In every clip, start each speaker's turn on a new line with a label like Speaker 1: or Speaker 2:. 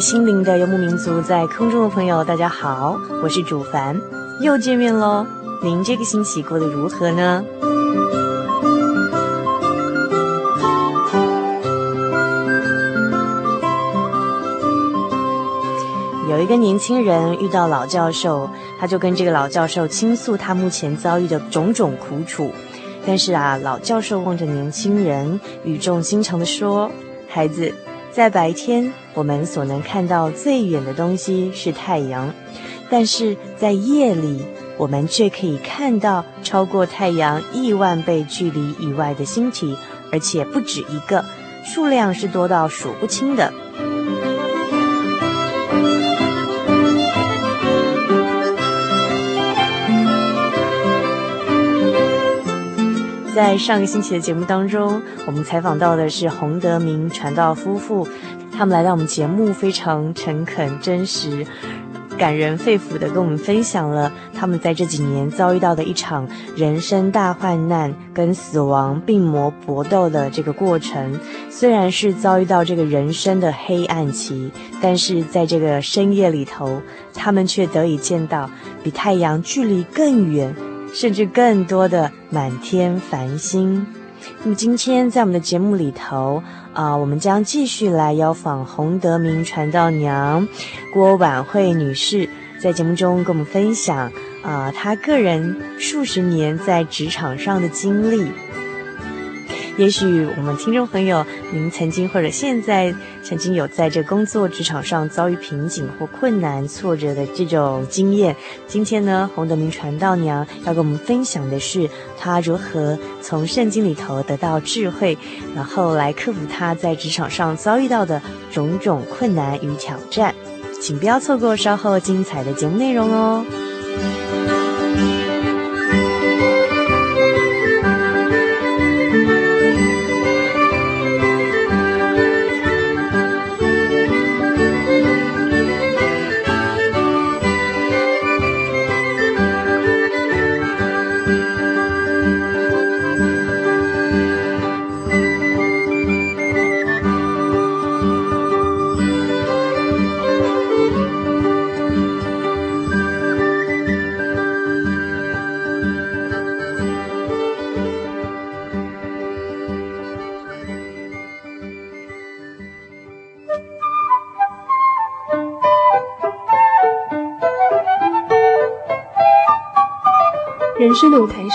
Speaker 1: 心灵的游牧民族，在空中的朋友，大家好，我是主凡，又见面喽。您这个星期过得如何呢？有一个年轻人遇到老教授，他就跟这个老教授倾诉他目前遭遇的种种苦楚。但是啊，老教授望着年轻人，语重心长地说：“孩子。”在白天，我们所能看到最远的东西是太阳，但是在夜里，我们却可以看到超过太阳亿万倍距离以外的星体，而且不止一个，数量是多到数不清的。在上个星期的节目当中，我们采访到的是洪德明传道夫妇，他们来到我们节目，非常诚恳、真实、感人肺腑地跟我们分享了他们在这几年遭遇到的一场人生大患难，跟死亡病魔搏斗的这个过程。虽然是遭遇到这个人生的黑暗期，但是在这个深夜里头，他们却得以见到比太阳距离更远。甚至更多的满天繁星。那么今天在我们的节目里头啊、我们将继续来邀访洪德明传道娘郭婉慧女士，在节目中跟我们分享啊、她个人数十年在职场上的经历。也许我们听众朋友，您曾经或者现在曾经有在这工作职场上遭遇瓶颈或困难挫折的这种经验。今天呢，洪德明传道娘要跟我们分享的是她如何从圣经里头得到智慧，然后来克服她在职场上遭遇到的种种困难与挑战。请不要错过稍后精彩的节目内容哦。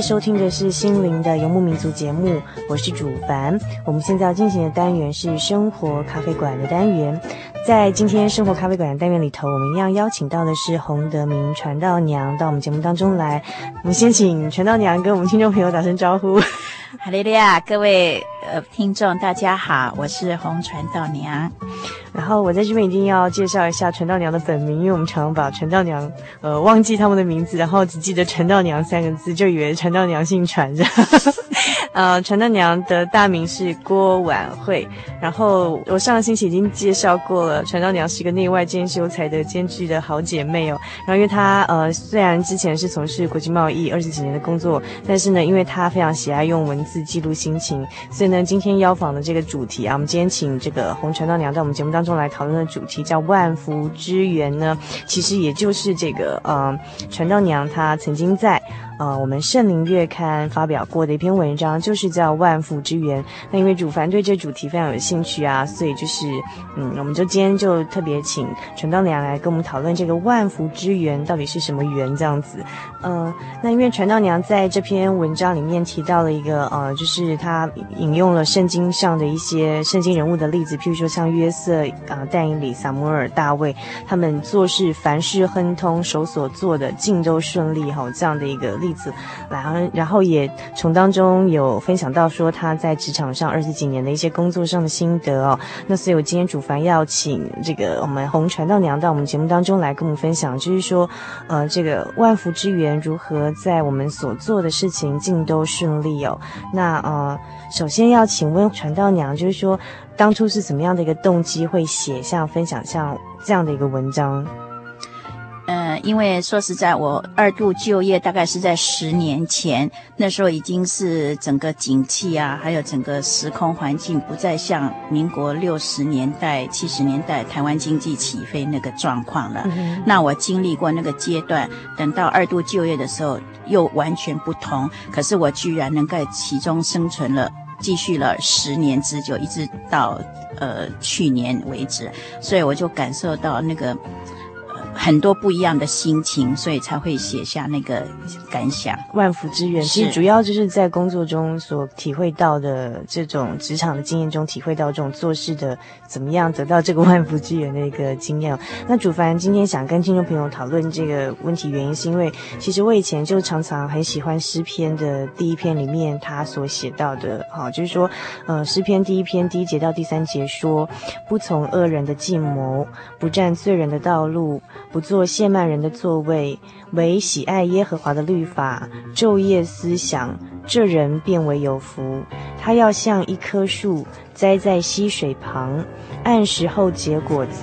Speaker 1: 收听的是心灵的游牧民族节目，我是主凡。我们现在要进行的单元是生活咖啡馆的单元。在今天生活咖啡馆的单元里头，我们一样邀请到的是洪德明传道娘到我们节目当中来。我们先请传道娘跟我们听众朋友打声招呼。
Speaker 2: 哈利利亚，各位呃听众大家好，我是红传道娘。
Speaker 1: 然后我在这边一定要介绍一下传道娘的本名，因为我们常常把传道娘呃忘记他们的名字，然后只记得传道娘三个字，就以为传道娘姓传着。呃，传道娘的大名是郭婉慧。然后我上个星期已经介绍过了，传道娘是一个内外兼修才德兼具的好姐妹哦。然后因为她呃虽然之前是从事国际贸易二十几年的工作，但是呢，因为她非常喜爱用文字记录心情，所以呢，今天邀访的这个主题啊，我们今天请这个红传道娘在我们节目当中来讨论的主题叫万福之源呢，其实也就是这个呃传道娘她曾经在。呃，我们圣灵月刊发表过的一篇文章，就是叫《万福之源》。那因为主凡对这主题非常有兴趣啊，所以就是，嗯，我们就今天就特别请传道娘来跟我们讨论这个万福之源到底是什么源这样子。呃，那因为传道娘在这篇文章里面提到了一个，呃，就是他引用了圣经上的一些圣经人物的例子，譬如说像约瑟啊、呃、但以理、撒母耳、大卫，他们做事凡事亨通，手所做的尽都顺利，哈，这样的一个例。例子，然后然后也从当中有分享到说他在职场上二十几年的一些工作上的心得哦。那所以我今天主凡要请这个我们红传道娘到我们节目当中来跟我们分享，就是说，呃，这个万福之源如何在我们所做的事情尽都顺利哦。那呃，首先要请问传道娘，就是说当初是怎么样的一个动机会写像分享像这样的一个文章？
Speaker 2: 呃，因为说实在，我二度就业大概是在十年前，那时候已经是整个景气啊，还有整个时空环境不再像民国六十年代、七十年代台湾经济起飞那个状况了。嗯、那我经历过那个阶段，等到二度就业的时候又完全不同。可是我居然能在其中生存了，继续了十年之久，一直到呃去年为止，所以我就感受到那个。很多不一样的心情，所以才会写下那个感想。
Speaker 1: 万福之源，其实主要就是在工作中所体会到的这种职场的经验中，体会到这种做事的怎么样得到这个万福之源的一个经验。那主凡今天想跟听众朋友讨论这个问题，原因是因为其实我以前就常常很喜欢诗篇的第一篇里面他所写到的，好，就是说，呃，诗篇第一篇第一节到第三节说，不从恶人的计谋，不占罪人的道路。不做谢曼人的座位，唯喜爱耶和华的律法，昼夜思想，这人便为有福。他要像一棵树栽在溪水旁，按时候结果子，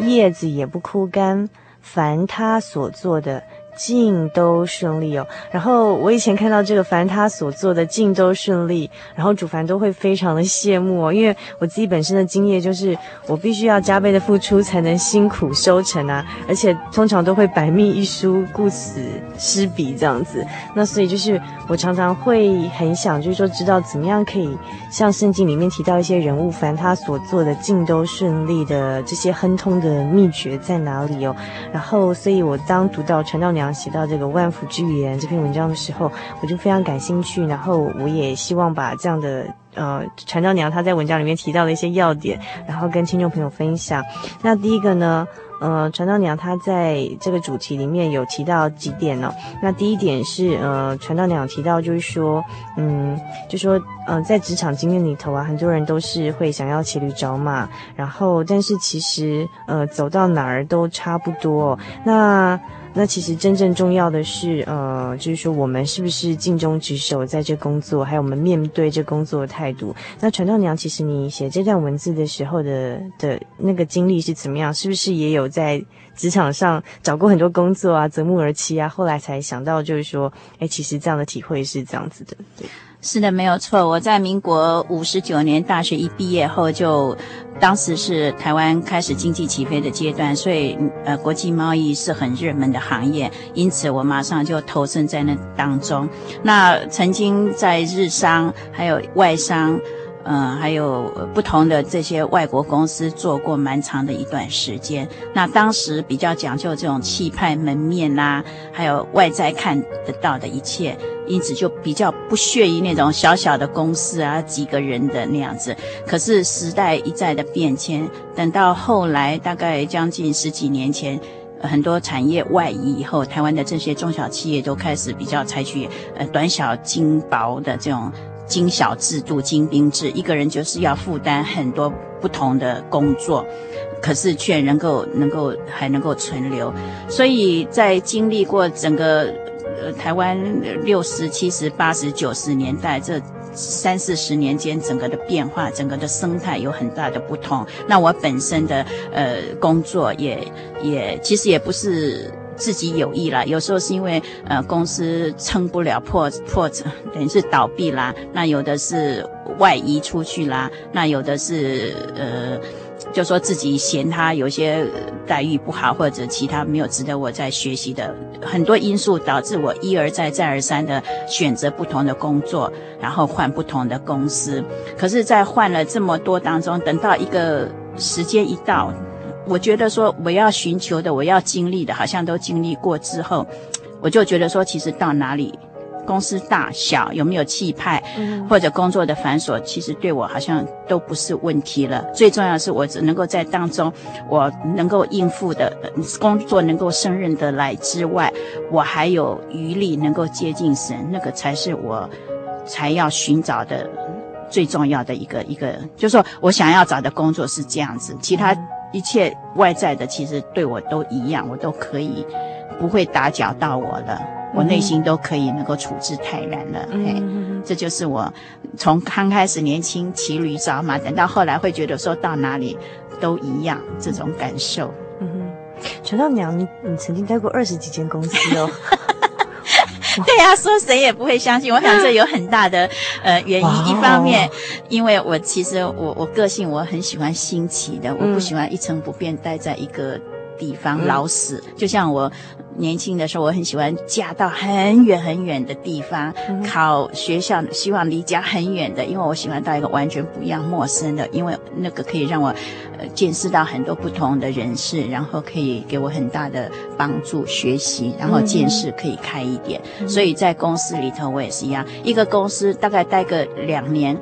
Speaker 1: 叶子也不枯干。凡他所做的，尽都顺利哦。然后我以前看到这个，凡他所做的尽都顺利，然后主凡都会非常的羡慕哦。因为我自己本身的经验就是，我必须要加倍的付出才能辛苦收成啊。而且通常都会百密一疏，顾此失彼这样子。那所以就是我常常会很想，就是说知道怎么样可以像圣经里面提到一些人物，凡他所做的尽都顺利的这些亨通的秘诀在哪里哦。然后所以我当读到传道娘。写到这个万福之源这篇文章的时候，我就非常感兴趣，然后我也希望把这样的呃传道娘她在文章里面提到的一些要点，然后跟听众朋友分享。那第一个呢，呃，传道娘她在这个主题里面有提到几点呢？那第一点是呃，传道娘提到就是说，嗯，就说呃，在职场经验里头啊，很多人都是会想要骑驴找马，然后但是其实呃，走到哪儿都差不多。那那其实真正重要的是，呃，就是说我们是不是尽忠职守在这工作，还有我们面对这工作的态度。那传道娘，其实你写这段文字的时候的的那个经历是怎么样？是不是也有在职场上找过很多工作啊，择木而栖啊，后来才想到就是说，哎，其实这样的体会是这样子的，对。
Speaker 2: 是的，没有错。我在民国五十九年大学一毕业后就，当时是台湾开始经济起飞的阶段，所以呃，国际贸易是很热门的行业，因此我马上就投身在那当中。那曾经在日商还有外商，嗯，还有不同的这些外国公司做过蛮长的一段时间。那当时比较讲究这种气派门面啦、啊，还有外在看得到的一切，因此就比较不屑于那种小小的公司啊，几个人的那样子。可是时代一再的变迁，等到后来大概将近十几年前，很多产业外移以后，台湾的这些中小企业都开始比较采取呃短小精薄的这种。精小制度、精兵制，一个人就是要负担很多不同的工作，可是却能够能够还能够存留。所以在经历过整个呃台湾六十七十八十九十年代这三四十年间，整个的变化，整个的生态有很大的不同。那我本身的呃工作也也其实也不是。自己有意啦，有时候是因为呃公司撑不了破破，等于是倒闭啦。那有的是外移出去啦，那有的是呃，就说自己嫌他有些待遇不好，或者其他没有值得我再学习的很多因素，导致我一而再再而三的选择不同的工作，然后换不同的公司。可是，在换了这么多当中，等到一个时间一到。我觉得说我要寻求的，我要经历的，好像都经历过之后，我就觉得说，其实到哪里，公司大小有没有气派，或者工作的繁琐，其实对我好像都不是问题了。最重要的是，我只能够在当中，我能够应付的工作能够胜任得来之外，我还有余力能够接近神，那个才是我才要寻找的最重要的一个一个，就是说我想要找的工作是这样子，其他。一切外在的其实对我都一样，我都可以不会打搅到我了，我内心都可以能够处之泰然了。嗯、嘿，这就是我从刚开始年轻骑驴找马，等到后来会觉得说到哪里都一样这种感受。
Speaker 1: 嗯哼，陈道娘，你你曾经待过二十几间公司哦。
Speaker 2: 对呀、啊，说谁也不会相信。我想这有很大的呃原因，一方面，因为我其实我我个性我很喜欢新奇的，我不喜欢一成不变待在一个地方老死。就像我。年轻的时候，我很喜欢嫁到很远很远的地方，考学校，希望离家很远的，因为我喜欢到一个完全不一样、陌生的，因为那个可以让我呃见识到很多不同的人士，然后可以给我很大的帮助学习，然后见识可以开一点。所以在公司里头，我也是一样，一个公司大概待个两年。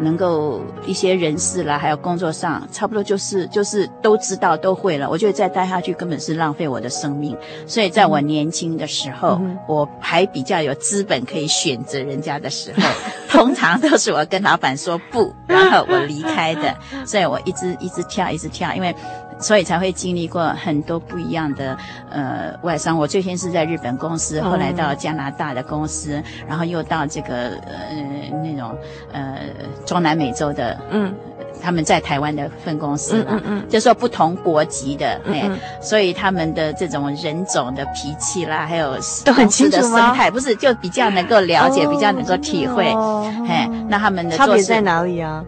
Speaker 2: 能够一些人事啦，还有工作上，差不多就是就是都知道都会了。我觉得再待下去根本是浪费我的生命。所以在我年轻的时候，嗯、我还比较有资本可以选择人家的时候，通常都是我跟老板说不，然后我离开的。所以我一直一直跳，一直跳，因为。所以才会经历过很多不一样的呃外商。我最先是在日本公司，后来到加拿大的公司，嗯、然后又到这个呃那种呃中南美洲的，嗯，他们在台湾的分公司嘛，嗯嗯，嗯。就说不同国籍的，嗯嗯，所以他们的这种人种的脾气啦，还有都很清楚的生态，不是就比较能够了解，哦、比较能够体会，哦、嘿，那他们的
Speaker 1: 差别在哪里啊？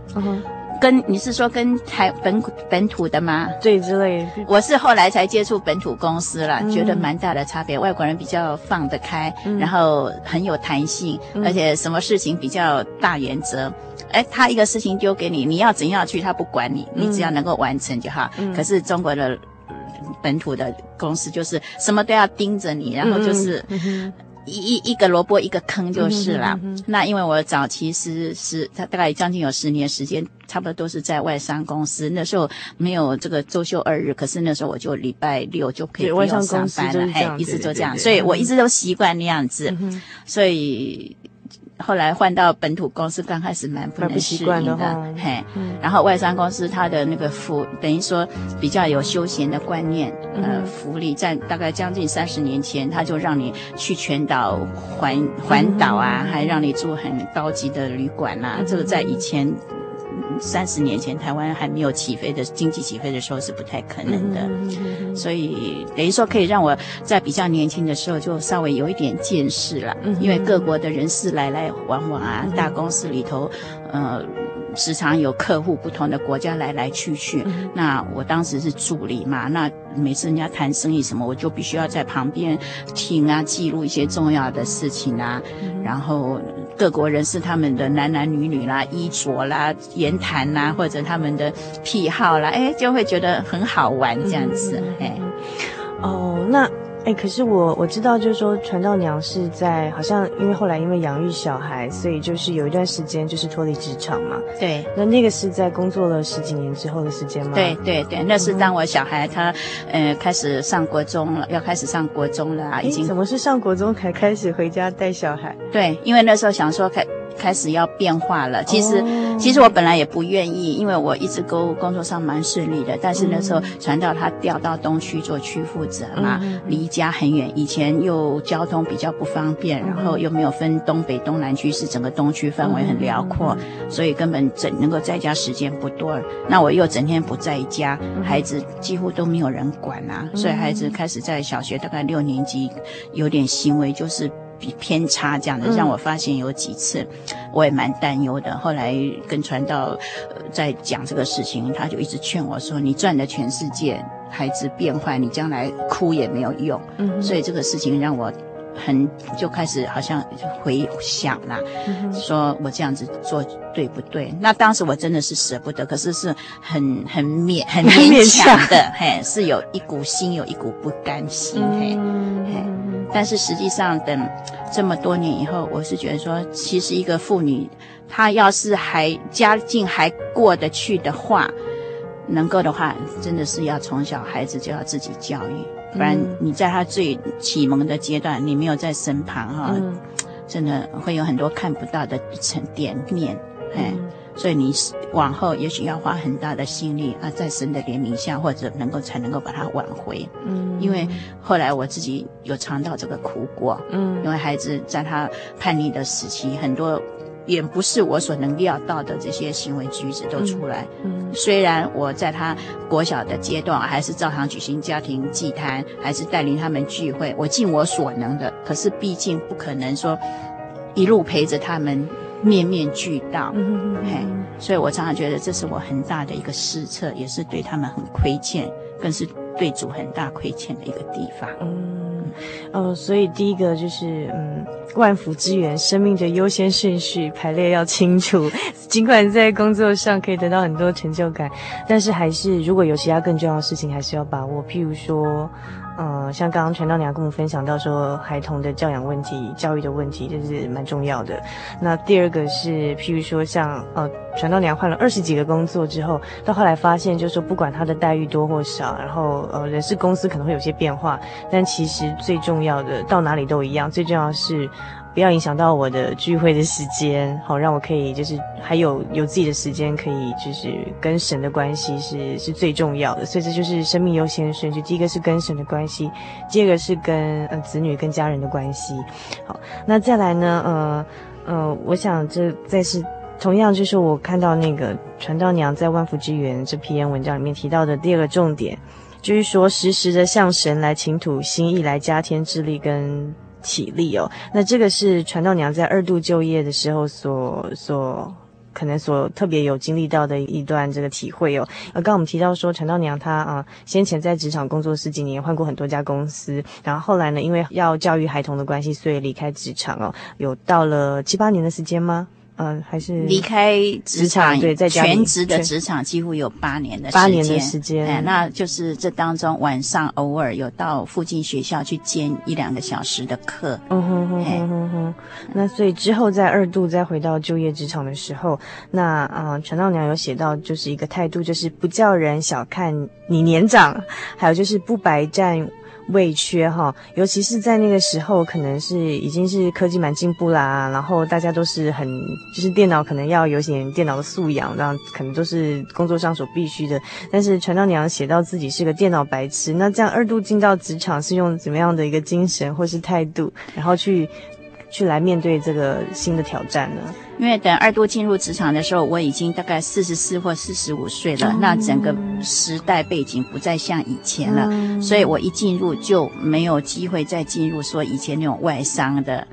Speaker 1: 嗯
Speaker 2: 跟你是说跟台本本土的吗？
Speaker 1: 对，之类。
Speaker 2: 我是后来才接触本土公司了，嗯、觉得蛮大的差别。外国人比较放得开，嗯、然后很有弹性，嗯、而且什么事情比较大原则。哎，他一个事情丢给你，你要怎样去，他不管你，你只要能够完成就好。嗯、可是中国的本土的公司就是什么都要盯着你，然后就是。一一一个萝卜一个坑就是了。嗯哼嗯哼，那因为我早期是是，他大概将近有十年时间，差不多都是在外商公司。那时候没有这个周休二日，可是那时候我就礼拜六就可以不用上班了，哎，一直都这样，所以我一直都习惯那样子，嗯、所以。后来换到本土公司，刚开始蛮不能适应的，的嘿。嗯、然后外商公司它的那个福，等于说比较有休闲的观念，嗯、呃，福利在大概将近三十年前，他就让你去全岛环环岛啊，嗯、还让你住很高级的旅馆啊，嗯、这个在以前。三十年前，台湾还没有起飞的经济起飞的时候是不太可能的，嗯、所以等于说可以让我在比较年轻的时候就稍微有一点见识了，嗯、因为各国的人士来来往往啊，嗯、大公司里头，呃，时常有客户不同的国家来来去去。嗯、那我当时是助理嘛，那每次人家谈生意什么，我就必须要在旁边听啊，记录一些重要的事情啊。嗯、然后各国人士他们的男男女女啦、衣着啦、言谈啦，或者他们的癖好啦，哎，就会觉得很好玩这样子。嗯、哎，
Speaker 1: 哦，那。哎，可是我我知道，就是说传道娘是在好像因为后来因为养育小孩，所以就是有一段时间就是脱离职场嘛。
Speaker 2: 对，
Speaker 1: 那那个是在工作了十几年之后的时间吗？
Speaker 2: 对对对，那是当我小孩他呃开始上国中了，要开始上国中了啊，已经。
Speaker 1: 怎么是上国中才开始回家带小孩？
Speaker 2: 对，因为那时候想说开。开始要变化了。其实，oh. 其实我本来也不愿意，因为我一直工工作上蛮顺利的。但是那时候传到他调到东区做区负责嘛，mm hmm. 离家很远，以前又交通比较不方便，然后又没有分东北、东南区，是整个东区范围很辽阔，mm hmm. 所以根本整能够在家时间不多。那我又整天不在家，孩子几乎都没有人管啊，所以孩子开始在小学大概六年级有点行为就是。比偏差这样的，让我发现有几次，我也蛮担忧的。后来跟传道在讲这个事情，他就一直劝我说：“你赚了全世界，孩子变坏，你将来哭也没有用。”嗯，所以这个事情让我很就开始好像回想啦，说我这样子做对不对？那当时我真的是舍不得，可是是很很勉很勉强的，嘿，是有一股心有一股不甘心，嘿，嘿。但是实际上，等这么多年以后，我是觉得说，其实一个妇女，她要是还家境还过得去的话，能够的话，真的是要从小孩子就要自己教育，不然你在她最启蒙的阶段，你没有在身旁哈，真的会有很多看不到的层点面，哎。所以你往后也许要花很大的心力啊，在神的怜悯下，或者能够才能够把它挽回。嗯，因为后来我自己有尝到这个苦果。嗯，因为孩子在他叛逆的时期，很多也不是我所能料到的这些行为举止都出来。嗯，嗯，虽然我在他国小的阶段还是照常举行家庭祭坛，还是带领他们聚会，我尽我所能的。可是毕竟不可能说一路陪着他们。面面俱到，嗯、嘿，所以我常常觉得这是我很大的一个失策，也是对他们很亏欠，更是对主很大亏欠的一个地方。嗯，
Speaker 1: 哦、呃，所以第一个就是，嗯，万福之源，生命的优先顺序排列要清楚。尽管在工作上可以得到很多成就感，但是还是如果有其他更重要的事情，还是要把握。譬如说。嗯，像刚刚传道娘跟我们分享到说，孩童的教养问题、教育的问题，这是蛮重要的。那第二个是，譬如说像呃，传道娘换了二十几个工作之后，到后来发现，就是说不管他的待遇多或少，然后呃，人事公司可能会有些变化，但其实最重要的到哪里都一样，最重要是。不要影响到我的聚会的时间，好让我可以就是还有有自己的时间可以就是跟神的关系是是最重要的，所以这就是生命优先顺序。第一个是跟神的关系，第二个是跟呃子女跟家人的关系。好，那再来呢？呃呃，我想这再是同样就是我看到那个传道娘在万福之源这篇文章里面提到的第二个重点，就是说时时的向神来倾吐心意，来加添智力跟。体力哦，那这个是传道娘在二度就业的时候所所可能所特别有经历到的一段这个体会哦。呃，刚刚我们提到说陈道娘她啊，先前在职场工作十几年，换过很多家公司，然后后来呢，因为要教育孩童的关系，所以离开职场哦，有到了七八年的时间吗？嗯，还是
Speaker 2: 离开职场，
Speaker 1: 对，在
Speaker 2: 全职的职场几乎有八年的时间，
Speaker 1: 八年的时间，
Speaker 2: 哎，那就是这当中晚上偶尔有到附近学校去兼一两个小时的课，
Speaker 1: 嗯哼哼哼哼哼。那所以之后在二度再回到就业职场的时候，那啊，陈道娘有写到就是一个态度，就是不叫人小看你年长，还有就是不白占。未缺哈，尤其是在那个时候，可能是已经是科技蛮进步啦，然后大家都是很就是电脑可能要有点电脑的素养，然后可能都是工作上所必须的。但是传道娘写到自己是个电脑白痴，那这样二度进到职场是用怎么样的一个精神或是态度，然后去去来面对这个新的挑战呢？
Speaker 2: 因为等二度进入职场的时候，我已经大概四十四或四十五岁了，嗯、那整个时代背景不再像以前了，嗯、所以我一进入就没有机会再进入说以前那种外商的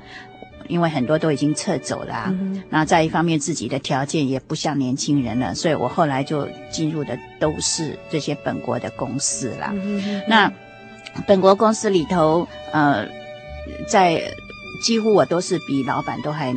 Speaker 2: 因为很多都已经撤走了，啊，那、嗯、再一方面自己的条件也不像年轻人了，所以我后来就进入的都是这些本国的公司啦。嗯、那本国公司里头，呃，在几乎我都是比老板都还，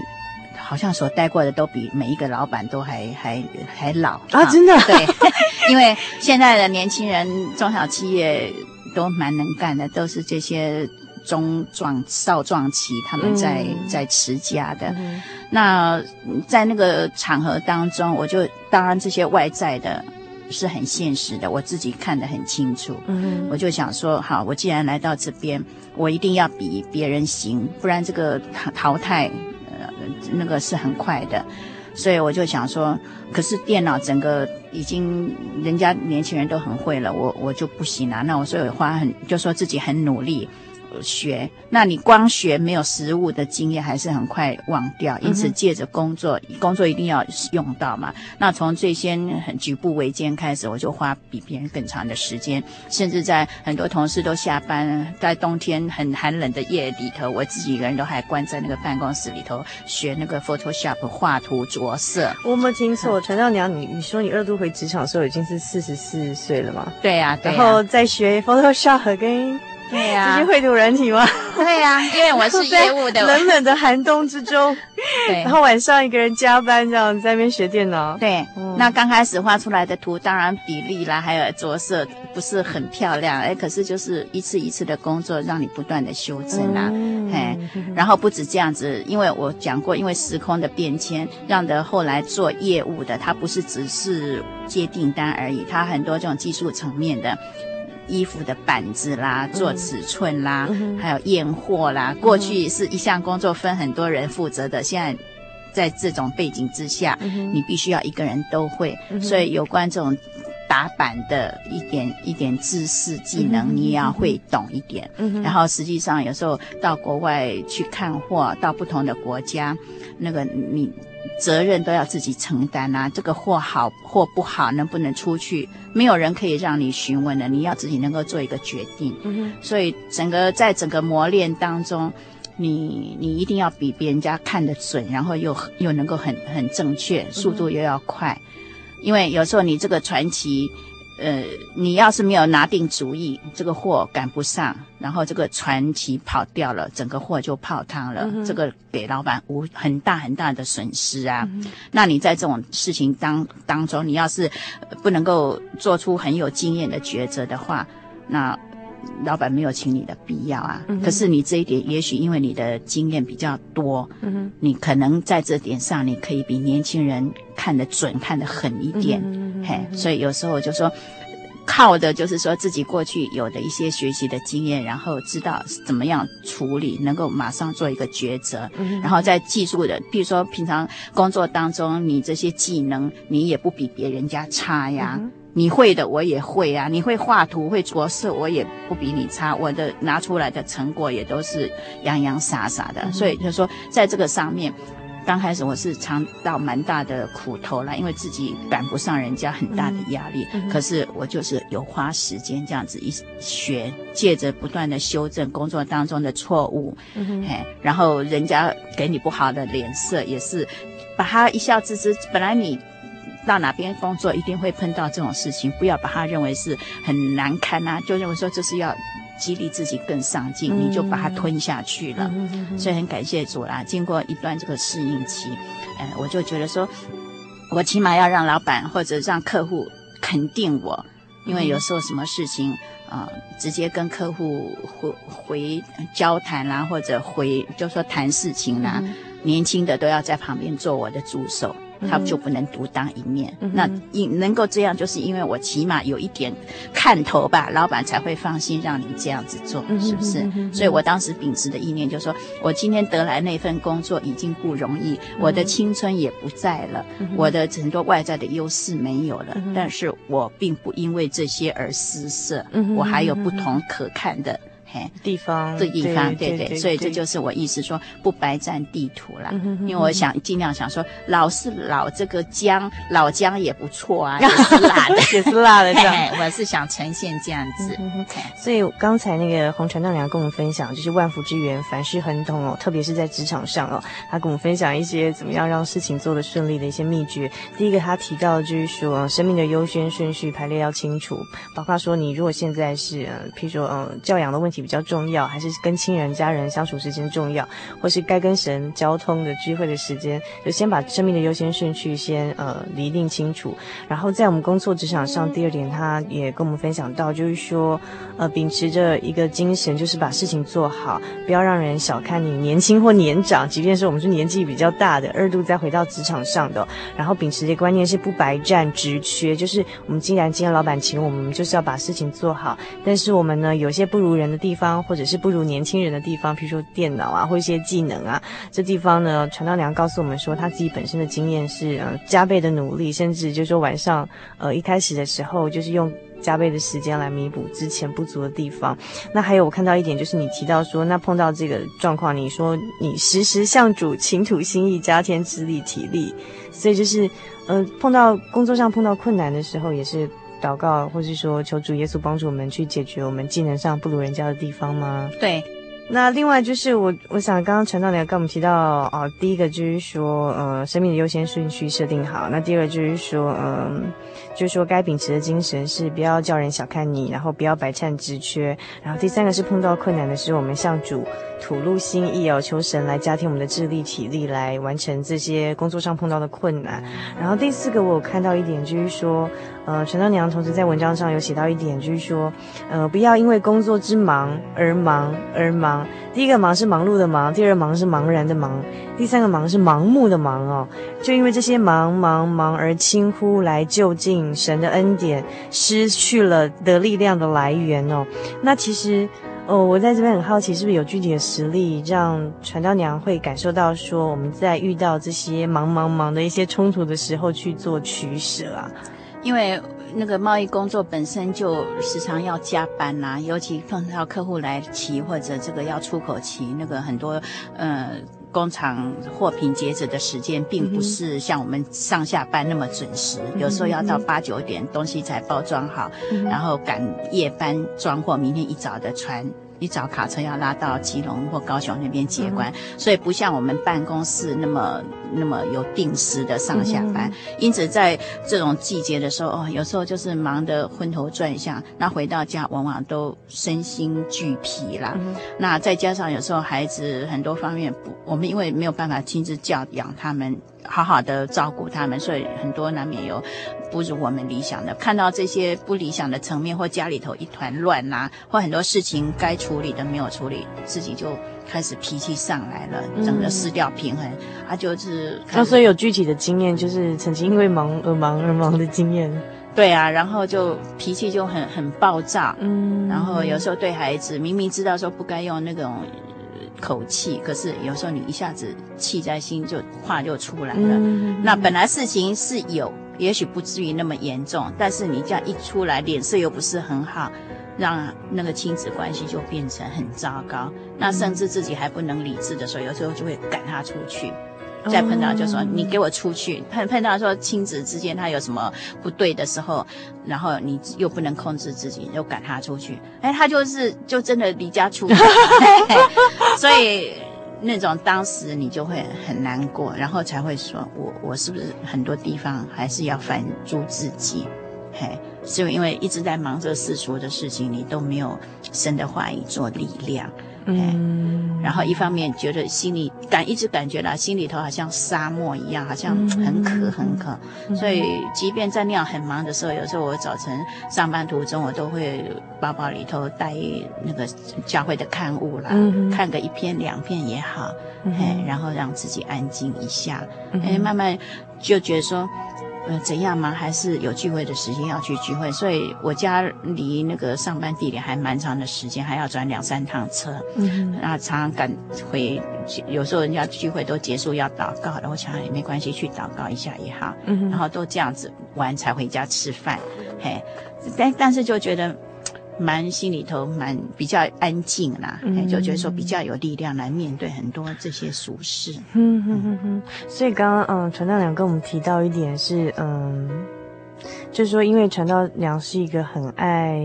Speaker 2: 好像所待过的都比每一个老板都还还还老
Speaker 1: 啊！真的，
Speaker 2: 对，因为现在的年轻人中小企业都蛮能干的，都是这些。中壮少壮期，他们在、嗯、在持家的。嗯、那在那个场合当中，我就当然这些外在的是很现实的，我自己看得很清楚。嗯，我就想说，好，我既然来到这边，我一定要比别人行，不然这个淘淘汰，呃，那个是很快的。所以我就想说，可是电脑整个已经人家年轻人都很会了，我我就不行了。那我所以花很就说自己很努力。学，那你光学没有实物的经验，还是很快忘掉。因此，借着工作，工作一定要用到嘛。那从最先很举步维艰开始，我就花比别人更长的时间，甚至在很多同事都下班，在冬天很寒冷的夜里头，我自己一个人都还关在那个办公室里头学那个 Photoshop 画图着色。
Speaker 1: 我没听错，传道娘，你你说你二度回职场的时候已经是四十四岁了吗？
Speaker 2: 对呀、啊，对啊、
Speaker 1: 然后再学 Photoshop 跟。
Speaker 2: 对呀，
Speaker 1: 这些绘图人体吗？
Speaker 2: 对呀，因为我是 业务的。
Speaker 1: 冷冷的寒冬之中，对，然后晚上一个人加班这样在那边学电脑。
Speaker 2: 对，那刚开始画出来的图，当然比例啦，还有着色不是很漂亮，哎，可是就是一次一次的工作，让你不断的修正啊，哎，然后不止这样子，因为我讲过，因为时空的变迁，让的后来做业务的，他不是只是接订单而已，他很多这种技术层面的。衣服的板子啦，做尺寸啦，嗯、还有验货啦。过去是一项工作分很多人负责的，现在在这种背景之下，嗯、你必须要一个人都会。嗯、所以有关这种打板的一点一点知识技能，嗯、你也要会懂一点。嗯、然后实际上有时候到国外去看货，到不同的国家，那个你。责任都要自己承担啊！这个货好货不好，能不能出去，没有人可以让你询问的，你要自己能够做一个决定。嗯哼。所以整个在整个磨练当中，你你一定要比别人家看得准，然后又又能够很很正确，速度又要快，嗯。因为有时候你这个传奇。呃，你要是没有拿定主意，这个货赶不上，然后这个传奇跑掉了，整个货就泡汤了，嗯、这个给老板无很大很大的损失啊。嗯、那你在这种事情当当中，你要是不能够做出很有经验的抉择的话，那老板没有请你的必要啊。嗯、可是你这一点，也许因为你的经验比较多，嗯、你可能在这点上，你可以比年轻人看得准，看得狠一点。嗯嘿，所以有时候我就说，靠的就是说自己过去有的一些学习的经验，然后知道怎么样处理，能够马上做一个抉择。嗯，然后在技术的，比如说平常工作当中，你这些技能你也不比别人家差呀。嗯，你会的我也会啊，你会画图会着色，我也不比你差。我的拿出来的成果也都是洋洋洒洒的。嗯，所以就说在这个上面。刚开始我是尝到蛮大的苦头了，因为自己赶不上人家，很大的压力。嗯嗯、可是我就是有花时间这样子一学，借着不断的修正工作当中的错误，嗯哼，嘿，然后人家给你不好的脸色，也是把他一笑置之。本来你到哪边工作一定会碰到这种事情，不要把它认为是很难堪啊，就认为说这是要。激励自己更上进，你就把它吞下去了。嗯、所以很感谢主啦。经过一段这个适应期，呃，我就觉得说，我起码要让老板或者让客户肯定我，因为有时候什么事情啊、呃，直接跟客户回回交谈啦，或者回就说谈事情啦，嗯、年轻的都要在旁边做我的助手。他就不能独当一面。嗯、那因能够这样，就是因为我起码有一点看头吧，老板才会放心让你这样子做，是不是？嗯、所以我当时秉持的意念就是说，我今天得来那份工作已经不容易，我的青春也不在了，嗯、我的很多外在的优势没有了，嗯、但是我并不因为这些而失色，嗯、我还有不同可看的。嘿，
Speaker 1: 地方
Speaker 2: 的地方，对对，
Speaker 1: 对对对，
Speaker 2: 所以这就是我意思说不白占地图了，因为我想尽量想说，老是老这个姜，老姜也不错啊，也是辣的，
Speaker 1: 也是辣的这样，
Speaker 2: 我是想呈现这样子。
Speaker 1: 所以刚才那个红传道娘跟我们分享，就是万福之源，凡事亨通哦，特别是在职场上哦，他跟我们分享一些怎么样让事情做得顺利的一些秘诀。第一个，他提到就是说，生命的优先顺序排列要清楚，包括说你如果现在是呃，譬如说嗯、呃，教养的问题比较重要，还是跟亲人家人相处时间重要，或是该跟神交通的聚会的时间，就先把生命的优先顺序先呃厘定清楚。然后在我们工作职场上，第二点，他也跟我们分享到，就是说呃，秉持着一个精神，就是把事情做好，不要让人小看你年轻或年长，即便是我们是年纪比较大的，二度再回到职场上的，然后秉持的观念是不白占职缺，就是我们既然今天老板请，我们就是要把事情做好，但是我们呢，有些不如人的地地方，或者是不如年轻人的地方，比如说电脑啊，或一些技能啊，这地方呢，传道娘告诉我们说，他自己本身的经验是，呃，加倍的努力，甚至就是说晚上，呃，一开始的时候就是用。加倍的时间来弥补之前不足的地方。那还有我看到一点，就是你提到说，那碰到这个状况，你说你时时向主倾吐心意，加添智力体力。所以就是，呃，碰到工作上碰到困难的时候，也是祷告，或是说求主耶稣帮助我们去解决我们技能上不如人家的地方吗？
Speaker 2: 对。
Speaker 1: 那另外就是我，我想刚刚传道娘跟我们提到哦，第一个就是说，呃，生命的优先顺序设定好。那第二个就是说，嗯、呃，就是说该秉持的精神是不要叫人小看你，然后不要百战之缺。然后第三个是碰到困难的时候，我们向主吐露心意哦，求神来加添我们的智力体力，来完成这些工作上碰到的困难。然后第四个我有看到一点就是说。呃，传道娘同时在文章上有写到一点，就是说，呃，不要因为工作之忙而忙而忙。第一个忙是忙碌的忙，第二个忙是茫然的忙，第三个忙是盲目的忙哦。就因为这些忙忙忙而轻忽来就近神的恩典，失去了的力量的来源哦。那其实，哦，我在这边很好奇，是不是有具体的实例，让传道娘会感受到说，我们在遇到这些忙忙忙的一些冲突的时候去做取舍啊？
Speaker 2: 因为那个贸易工作本身就时常要加班呐、尤其碰到客户来期或者这个要出口期，那个很多呃工厂货品截止的时间，并不是像我们上下班那么准时，嗯、有时候要到八九点东西才包装好，嗯、然后赶夜班装货，明天一早的船。一早卡车要拉到基隆或高雄那边接关，嗯，所以不像我们办公室那么那么有定时的上下班。嗯、因此在这种季节的时候，哦，有时候就是忙得昏头转向，那回到家往往都身心俱疲啦，嗯。那再加上有时候孩子很多方面不，我们因为没有办法亲自教养他们。好好的照顾他们，所以很多难免有不如我们理想的。看到这些不理想的层面，或家里头一团乱呐、啊，或很多事情该处理的没有处理，自己就开始脾气上来了，整个失掉平衡。啊、就是，
Speaker 1: 那所以有具体的经验，就是曾经因为忙而忙而忙的经验。
Speaker 2: 对啊，然后就脾气就很很暴躁，嗯，然后有时候对孩子明明知道说不该用那种。口气，可是有时候你一下子气在心，就话就出来了。嗯。那本来事情是有，也许不至于那么严重，但是你这样一出来，脸色又不是很好，让那个亲子关系就变成很糟糕。那甚至自己还不能理智的时候，有时候就会赶他出去。再碰到就说你给我出去，碰碰到说亲子之间他有什么不对的时候，然后你又不能控制自己，又赶他出去，哎，他就是就真的离家出走，所以那种当时你就会很难过，然后才会说我我是不是很多地方还是要反诸自己，嘿，是因为一直在忙着世俗的事情，你都没有神的话语做力量。嗯，然后一方面觉得心里感一直感觉到心里头好像沙漠一样，好像很渴很渴，所以即便在那样很忙的时候，有时候我早晨上班途中，我都会包包里头带那个教会的刊物啦，看个一篇两篇也好，哎，然后让自己安静一下，哎，慢慢就觉得说。呃，怎样吗？还是有聚会的时间要去聚会，所以我家离那个上班地点还蛮长的时间，还要转两三趟车。嗯，然后常常赶回，有时候人家聚会都结束要祷告了，我想也没关系，去祷告一下也好。嗯，然后都这样子完才回家吃饭。嘿，但但是就觉得。蛮心里头蛮比较安静啦，嗯、就觉得说比较有力量来面对很多这些俗事。
Speaker 1: 嗯哼哼哼。所以刚刚嗯，传道娘跟我们提到一点是嗯，就是说因为传道娘是一个很爱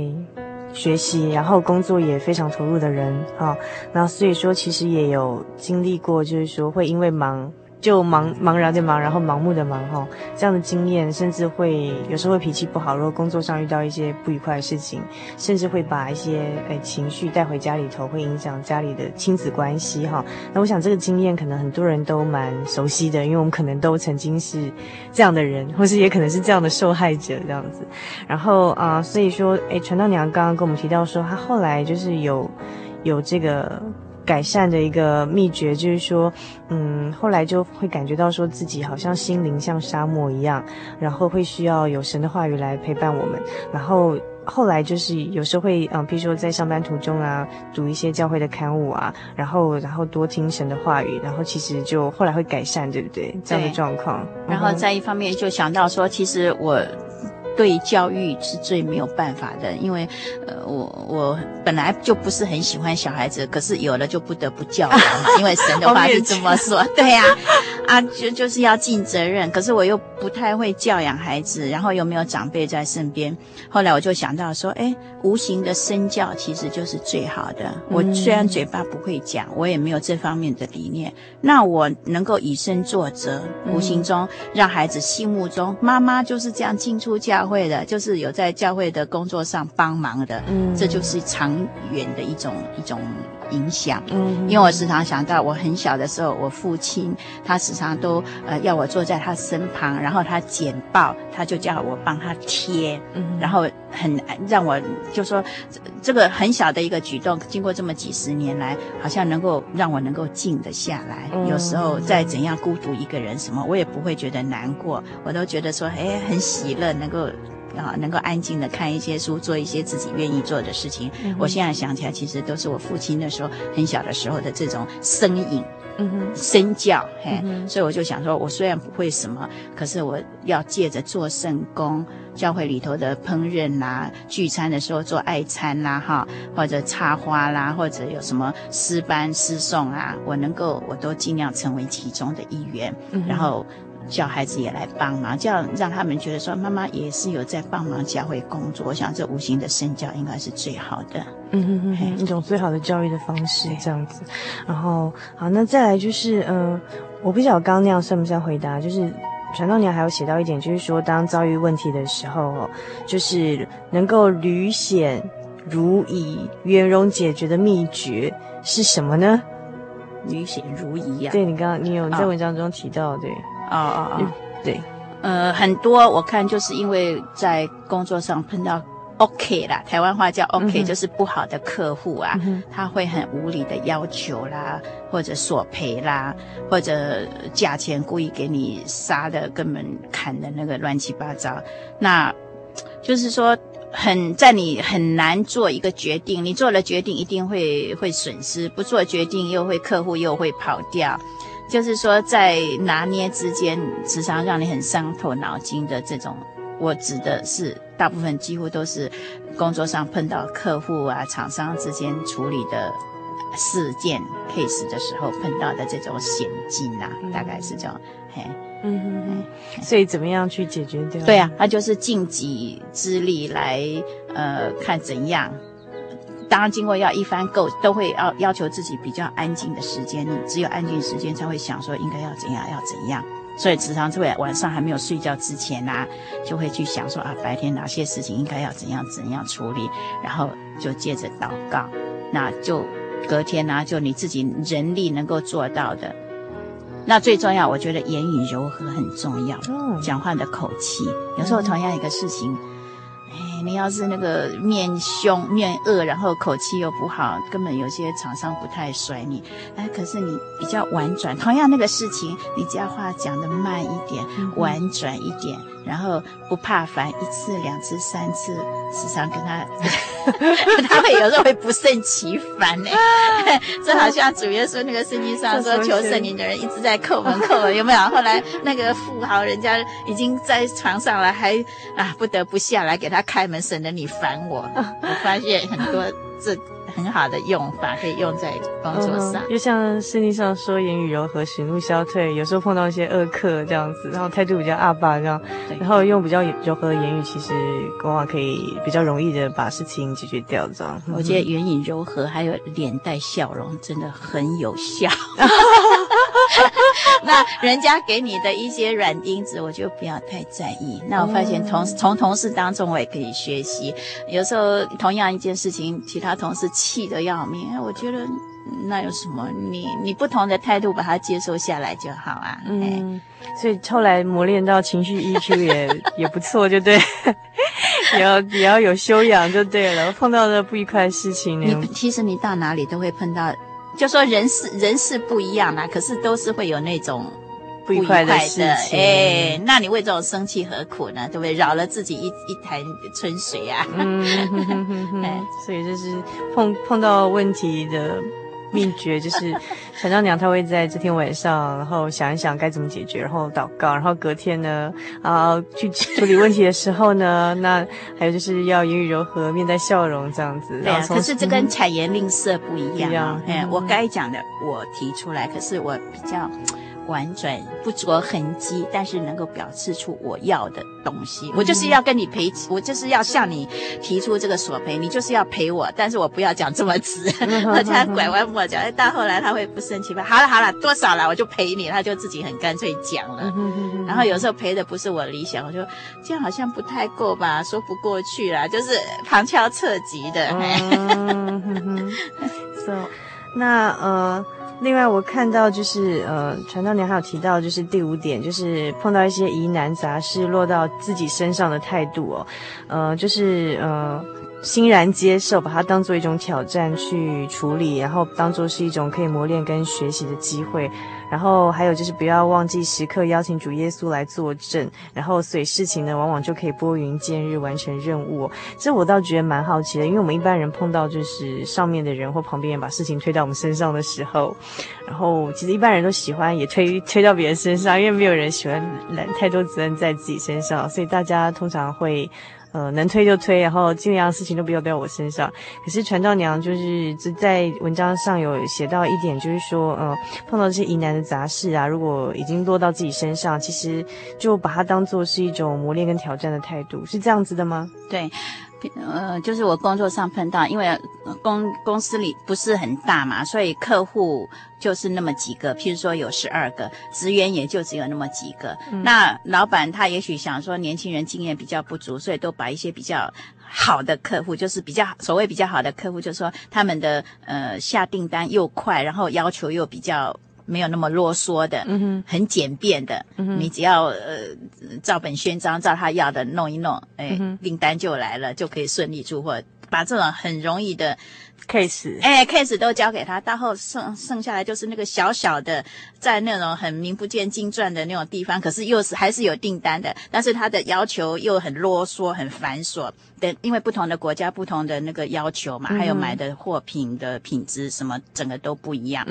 Speaker 1: 学习，然后工作也非常投入的人啊，那所以说其实也有经历过，就是说会因为忙。就茫茫然的茫，然后盲目的盲哈，这样的经验，甚至会有时候脾气不好，如果工作上遇到一些不愉快的事情，甚至会把一些诶情绪带回家里头，会影响家里的亲子关系哈。那我想这个经验可能很多人都蛮熟悉的，因为我们可能都曾经是这样的人，或是也可能是这样的受害者这样子。然后啊、所以说，诶传道娘刚刚跟我们提到说，她后来就是有有这个。改善的一个秘诀就是说，嗯，后来就会感觉到说自己好像心灵像沙漠一样，然后会需要有神的话语来陪伴我们。然后后来就是有时候会，嗯，比如说在上班途中啊，读一些教会的刊物啊，然后然后多听神的话语，然后其实就后来会改善，对不对？这样的状况。
Speaker 2: 然后在一方面就想到说，其实我。对教育是最没有办法的，因为，呃，我我本来就不是很喜欢小孩子，可是有了就不得不教养嘛，因为神的话是这么说，对呀，啊，就就是要尽责任，可是我又不太会教养孩子，然后又没有长辈在身边，后来我就想到说，哎，无形的身教其实就是最好的。我虽然嘴巴不会讲，我也没有这方面的理念，那我能够以身作则，无形中让孩子心目中妈妈就是这样进出教。会的，就是有在教会的工作上帮忙的，嗯，这就是长远的一种一种影响。嗯，因为我时常想到，我很小的时候，我父亲他时常都呃要我坐在他身旁，然后他剪报，他就叫我帮他贴，嗯，然后很让我就说这个很小的一个举动，经过这么几十年来，好像能够让我能够静得下来。嗯，有时候再怎样孤独一个人，什么我也不会觉得难过，我都觉得说，哎，很喜乐，能够。啊，能够安静的看一些书，做一些自己愿意做的事情。嗯、我现在想起来，其实都是我父亲那时候很小的时候的这种身影，嗯哼，身教，嘿、嗯，所以我就想说，我虽然不会什么，可是我要借着做圣工，教会里头的烹饪啦，聚餐的时候做爱餐啦，哈，或者插花啦，或者有什么诗班诗颂啊，我能够，我都尽量成为其中的一员，嗯、然后。叫孩子也来帮忙，这样让他们觉得说妈妈也是有在帮忙教会工作。我想这无形的身教应该是最好的，嗯哼哼，哼，一种
Speaker 1: 最好的教育的方式，这样子。然后好，那再来就是，嗯、呃，我不晓得刚刚那样算不算回答？就是传道娘还有写到一点，就是说当遭遇问题的时候，就是能够屡险如夷、圆融解决的秘诀是什么呢？
Speaker 2: 履险如夷呀、啊？
Speaker 1: 对，你刚刚你有在文章中提到，哦、对。
Speaker 2: 哦哦哦，对，呃，很多我看就是因为在工作上碰到 OK 啦，台湾话叫 OK，、嗯、就是不好的客户啊，嗯、他会很无理的要求啦，或者索赔啦，或者价钱故意给你杀的，根本砍的那个乱七八糟，那就是说很在你很难做一个决定，你做了决定一定会会损失，不做决定又会客户又会跑掉。就是说，在拿捏之间，时常让你很伤透脑筋的这种，我指的是大部分几乎都是工作上碰到客户啊、厂商之间处理的事件 case 的时候碰到的这种险境啊，嗯、大概是这样。嘿，嗯
Speaker 1: 所以怎么样去解决掉？
Speaker 2: 对啊，他就是尽己之力来，呃，看怎样。当然，经过要一番构，都会要要求自己比较安静的时间。你只有安静时间，才会想说应该要怎样，要怎样。所以时常就会晚上还没有睡觉之前呐、啊，就会去想说啊，白天哪些事情应该要怎样怎样处理，然后就接着祷告。那就隔天呢、啊，就你自己人力能够做到的。那最重要，我觉得言语柔和很重要，讲话的口气。有时候同样一个事情。你要是那个面凶面恶，然后口气又不好，根本有些厂商不太甩你。哎，可是你比较婉转，同样那个事情，你只要话讲的慢一点，嗯、婉转一点，然后不怕烦，一次、两次、三次，时常跟他，他会有时候会不胜其烦呢。这好像主耶稣那个圣经上说，求圣灵的人一直在叩门叩门，有没有？后来那个富豪人家已经在床上了，还啊不得不下来给他开门，省得你烦我。我发现很多这。很好的用法可以用在工作上，
Speaker 1: 就像圣经上说，言语柔和，使怒消退。有时候碰到一些恶客这样子，然后态度比较阿爸这样，然后用比较柔和的言语，其实往往可以比较容易的把事情解决掉这样。
Speaker 2: 我觉得言语柔和还有脸带笑容真的很有效。那人家给你的一些软钉子，我就不要太在意。那我发现同从同事当中，我也可以学习。有时候同样一件事情，其他同事气得要命，我觉得那有什么？你你不同的态度把它接受下来就好啊。
Speaker 1: 嗯，所以后来磨练到情绪 EQ 也也不错，就对。也要也要有修养就对了。碰到的不愉快的事情，
Speaker 2: 你其实你到哪里都会碰到。就说人事人事不一样啦，可是都是会有那种不愉快的，
Speaker 1: 愉快的事情。
Speaker 2: 哎，那你为这种生气何苦呢？对不对？扰了自己一一潭春水啊！嗯，
Speaker 1: 所以就是碰碰到问题的。秘诀就是传道娘，她会在这天晚上，然后想一想该怎么解决，然后祷告，然后隔天呢，啊，去 处理问题的时候呢，那还有就是要言语柔和，面带笑容这样子。
Speaker 2: 对啊，可是这跟巧言令色不一样啊。哎、嗯，我该讲的我提出来，可是我比较。婉转不着痕迹，但是能够表示出我要的东西。我就是要跟你赔，我就是要向你提出这个索赔，你就是要赔我，但是我不要讲这么直，而且拐弯抹角。哎，到后来他会不生气吧？好了好了，多少了我就赔你，他就自己很干脆讲了。然后有时候赔的不是我理想，我就这样好像不太够吧，说不过去了，就是旁敲侧击的。嗯哼哼，
Speaker 1: So，那呃。另外，我看到就是呃，传道娘还有提到，就是第五点，就是碰到一些疑难杂事落到自己身上的态度哦，呃，就是呃，欣然接受，把它当做一种挑战去处理，然后当做是一种可以磨练跟学习的机会。然后还有就是不要忘记时刻邀请主耶稣来作证，然后所以事情呢，往往就可以拨云见日，完成任务。这我倒觉得蛮好奇的，因为我们一般人碰到就是上面的人或旁边人把事情推到我们身上的时候，然后其实一般人都喜欢也推推到别人身上，因为没有人喜欢揽太多责任在自己身上，所以大家通常会。呃，能推就推，然后尽量事情都不要在我身上。可是传道娘就是在文章上有写到一点，就是说，呃，碰到这些疑难的杂事啊，如果已经落到自己身上，其实就把它当做是一种磨练跟挑战的态度，是这样子的吗？
Speaker 2: 对。呃，就是我工作上碰到，因为公公司里不是很大嘛，所以客户就是那么几个，譬如说有十二个，职员也就只有那么几个。嗯、那老板他也许想说年轻人经验比较不足，所以都把一些比较好的客户，就是比较所谓比较好的客户，就是说他们的呃下订单又快，然后要求又比较。没有那么啰嗦的，嗯哼，很简便的，你只要呃照本宣章，照他要的弄一弄，哎，订单就来了，就可以顺利出货。把这种很容易的
Speaker 1: case，
Speaker 2: 哎，case 都交给他，到后剩剩下来就是那个小小的，在那种很名不见经传的那种地方，可是又是还是有订单的，但是他的要求又很啰嗦、很繁琐。的，因为不同的国家不同的那个要求嘛，还有买的货品的品质什么，整个都不一样。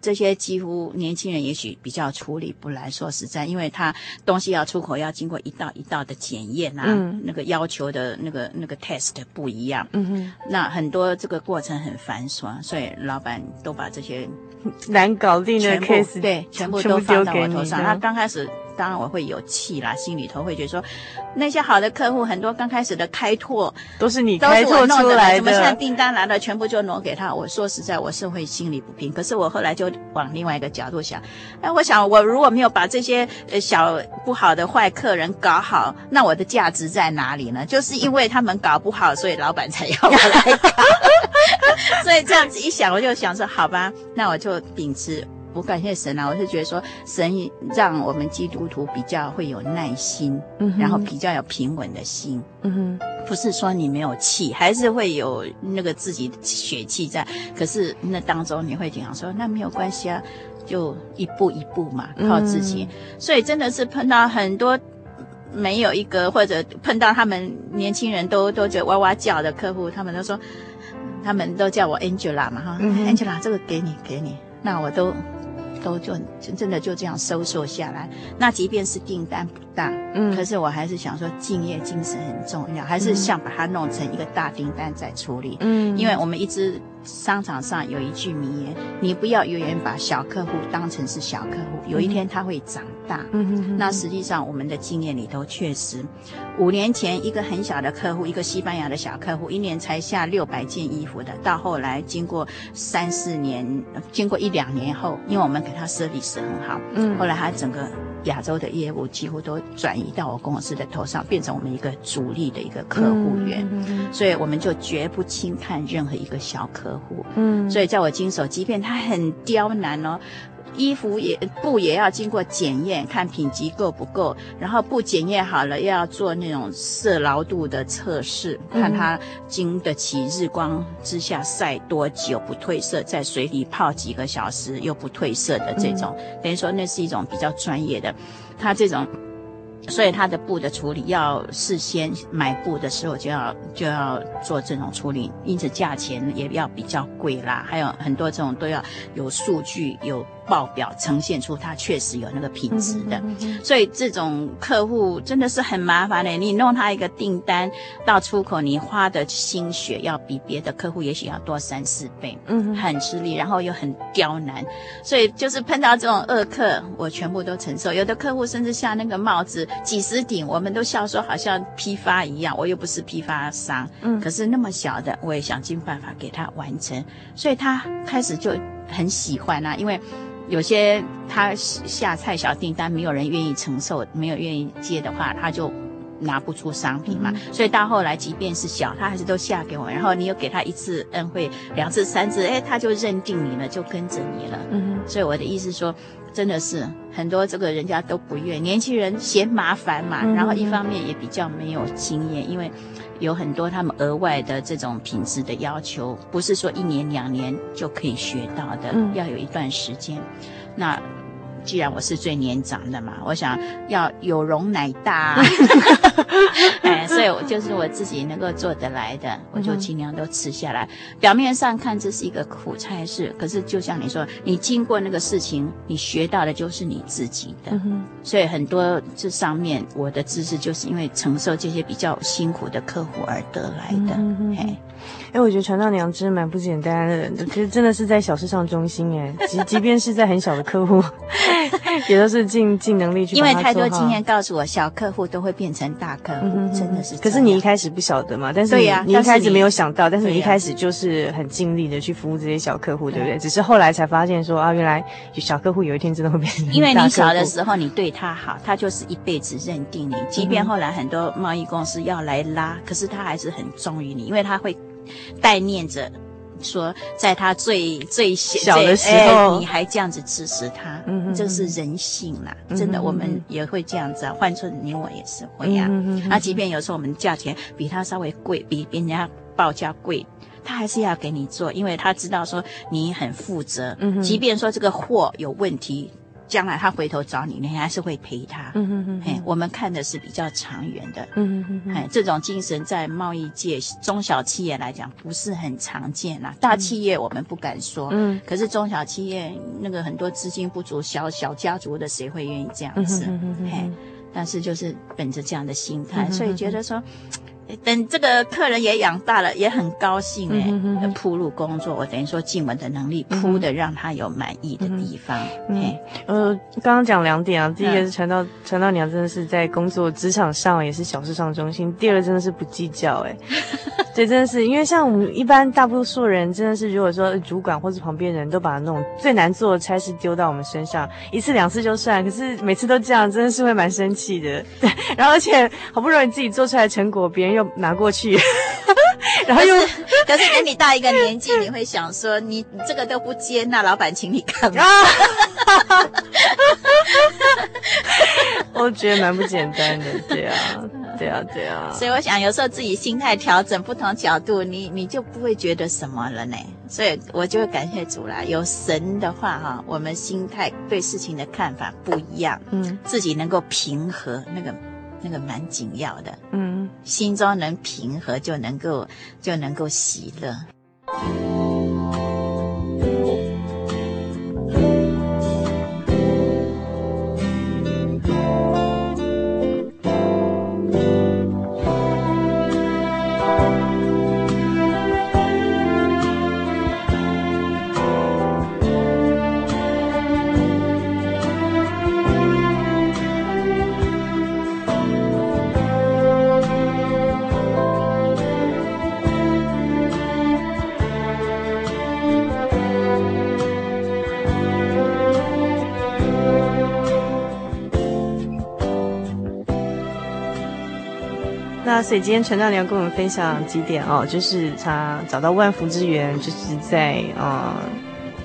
Speaker 2: 这些几乎年轻人也许比较处理不来。说实在，因为他东西要出口，要经过一道一道的检验啊，嗯、那个要求的那个那个 test 不一样。嗯哼，那很多这个过程很繁琐，所以老板都把这些
Speaker 1: 难搞定的 case
Speaker 2: 对全部都放到我头上。他刚开始。当然我会有气啦，心里头会觉得说，那些好的客户很多，刚开始的开拓
Speaker 1: 都是你开拓出来的，
Speaker 2: 怎么现在订单来了，全部就挪给他？我说实在，我是会心里不平。可是我后来就往另外一个角度想，哎，我想我如果没有把这些呃小不好的坏客人搞好，那我的价值在哪里呢？就是因为他们搞不好，所以老板才要我来搞。所以这样子一想，我就想说，好吧，那我就秉持。我感谢神啊！我是觉得说，神让我们基督徒比较会有耐心，嗯，然后比较有平稳的心，嗯哼，不是说你没有气，还是会有那个自己的血气在，可是那当中你会经常说，那没有关系啊，就一步一步嘛，靠自己。嗯、所以真的是碰到很多没有一个或者碰到他们年轻人都都觉得哇哇叫的客户，他们都说，他们都叫我 Angela 嘛哈、嗯、，Angela 这个给你给你，那我都。都就真的就这样收缩下来。那即便是订单不大，嗯，可是我还是想说敬业精神很重要，还是想把它弄成一个大订单再处理。嗯，因为我们一直商场上有一句名言：你不要永远把小客户当成是小客户，有一天他会长大。嗯，那实际上我们的经验里头确实，五年前一个很小的客户，一个西班牙的小客户，一年才下六百件衣服的，到后来经过三四年，经过一两年后，因为我们给。他 service 很好，嗯，后来他整个亚洲的业务几乎都转移到我公司的头上，变成我们一个主力的一个客户源，所以我们就绝不轻看任何一个小客户，嗯，所以在我经手，即便他很刁难哦。衣服也布也要经过检验，看品级够不够，然后布检验好了，又要做那种色牢度的测试，看它经得起日光之下晒多久不褪色，在水里泡几个小时又不褪色的这种，等于说那是一种比较专业的，它这种。所以它的布的处理要事先买布的时候就要就要做这种处理，因此价钱也要比较贵啦。还有很多这种都要有数据有报表呈现出它确实有那个品质的。所以这种客户真的是很麻烦的。你弄他一个订单到出口，你花的心血要比别的客户也许要多三四倍，嗯，很吃力，然后又很刁难。所以就是碰到这种恶客，我全部都承受。有的客户甚至像那个帽子。几十顶，我们都笑说好像批发一样，我又不是批发商，嗯，可是那么小的，我也想尽办法给他完成，所以他开始就很喜欢啊，因为有些他下菜小订单，没有人愿意承受，没有愿意接的话，他就拿不出商品嘛，嗯，所以到后来，即便是小，他还是都下给我，然后你又给他一次恩惠，两次、三次，哎，他就认定你了，就跟着你了，嗯，所以我的意思说。真的是很多这个人家都不愿，年轻人嫌麻烦嘛，然后一方面也比较没有经验，因为有很多他们额外的这种品质的要求，不是说一年两年就可以学到的，要有一段时间。那。既然我是最年长的嘛，我想要有容乃大，哎，所以我就是我自己能够做得来的，我就尽量都吃下来。表面上看这是一个苦差事，可是就像你说，你经过那个事情，你学到的就是你自己的。所以很多这上面我的知识，就是因为承受这些比较辛苦的客户而得来的。哎，
Speaker 1: 哎，我觉得传道娘真蛮不简单的，其实真的是在小事上忠心哎，即即便是在很小的客户。也都是尽尽能力去，
Speaker 2: 因为太多经验告诉我，小客户都会变成大客户，嗯、真的是。
Speaker 1: 可是你一开始不晓得嘛？但是你，对呀，你一开始没有想到，但是你一开始就是很尽力的去服务这些小客户，对不对？只是后来才发现说啊，原来小客户有一天真的会变成大客户。
Speaker 2: 因为你小的时候你对他好，他就是一辈子认定你，即便后来很多贸易公司要来拉，可是他还是很忠于你，因为他会代念着。说，在他最最小的时候，你还这样子支持他，这是人性啦，嗯、真的，我们也会这样子啊。换做你我也是会呀、啊。那、即便有时候我们价钱比他稍微贵，比别人家报价贵，他还是要给你做，因为他知道说你很负责。嗯，即便说这个货有问题。将来他回头找你，你还是会陪他。嗯嗯嗯，嘿，我们看的是比较长远的。嗯嗯嗯，嘿，这种精神在贸易界中小企业来讲不是很常见啦。大企业我们不敢说，嗯，可是中小企业那个很多资金不足，小小家族的谁会愿意这样子？嗯嗯嗯，嘿，但是就是本着这样的心态，所以觉得说。等这个客人也养大了，也很高兴哎。铺路工作，我等于说尽我的能力铺的，让他有满意的地方。哎，
Speaker 1: 呃，刚刚讲两点啊，第一个是传道传道娘真的是在工作职场上也是小事上中心，第二个真的是不计较哎。对真的是因为像我们一般大多数人，真的是如果说主管或是旁边人都把那种最难做的差事丢到我们身上，一次两次就算，可是每次都这样，真的是会蛮生气的。对，然后而且好不容易自己做出来的成果，别人又拿过去，然后又可是，
Speaker 2: 可是等你大一个年纪，你会想说，你这个都不接，那老板请你干嘛？
Speaker 1: 我觉得蛮不简单的，对啊，对啊，对啊。
Speaker 2: 所以我想，有时候自己心态调整不同角度，你你就不会觉得什么了呢。所以我就会感谢主啦。有神的话哈，我们心态对事情的看法不一样，嗯，自己能够平和那个。那个蛮紧要的。
Speaker 1: 嗯，
Speaker 2: 心中能平和，就能够就能够喜乐。
Speaker 1: 所以今天陈大娘跟我们分享几点哦，就是他找到万福之源，就是在呃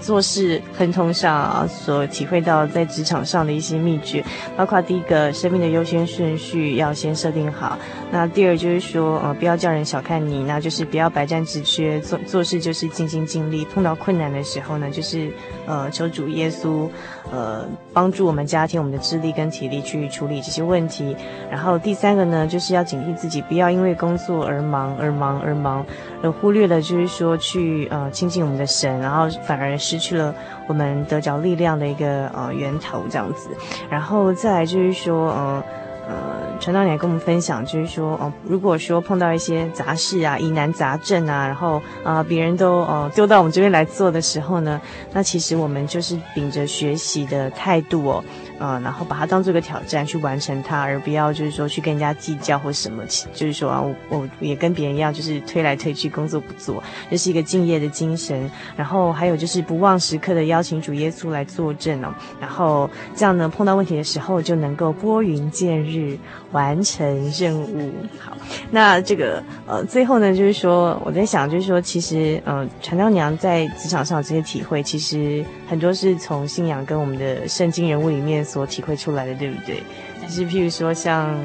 Speaker 1: 做事亨通上啊所体会到在职场上的一些秘诀，包括第一个生命的优先顺序要先设定好，那第二就是说呃不要叫人小看你，那就是不要百战之缺，做做事就是尽心尽力，碰到困难的时候呢，就是呃求主耶稣。呃，帮助我们加添我们的智力跟体力去处理这些问题。然后第三个呢，就是要警惕自己，不要因为工作而忙而忙而忙，忽略了就是说去呃亲近我们的神，然后反而失去了我们得着力量的一个呃源头这样子。然后再来就是说，呃呃，传道娘跟我们分享，就是说哦、如果说碰到一些杂事啊、疑难杂症啊，然后啊、别人都呃丢到我们这边来做的时候呢，那其实我们就是秉着学习的态度哦。呃，然后把它当做一个挑战去完成它，而不要就是说去跟人家计较或什么，就是说啊，我我也跟别人一样，就是推来推去，工作不做，这是一个敬业的精神。然后还有就是不忘时刻的邀请主耶稣来作证哦，然后这样呢，碰到问题的时候就能够拨云见日，完成任务。好，那这个呃，最后呢，就是说我在想，就是说其实呃，传道娘在职场上这些体会，其实很多是从信仰跟我们的圣经人物里面。所体会出来的，对不对？但是譬如说，像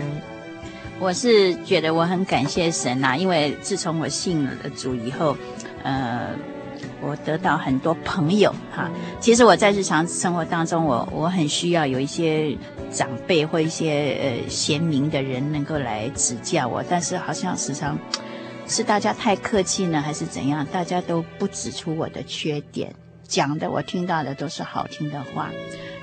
Speaker 2: 我是觉得我很感谢神呐、啊，因为自从我信了主以后，呃，我得到很多朋友哈。其实我在日常生活当中，我我很需要有一些长辈或一些呃贤明的人能够来指教我，但是好像时常 是大家太客气呢，还是怎样？大家都不指出我的缺点，讲的我听到的都是好听的话。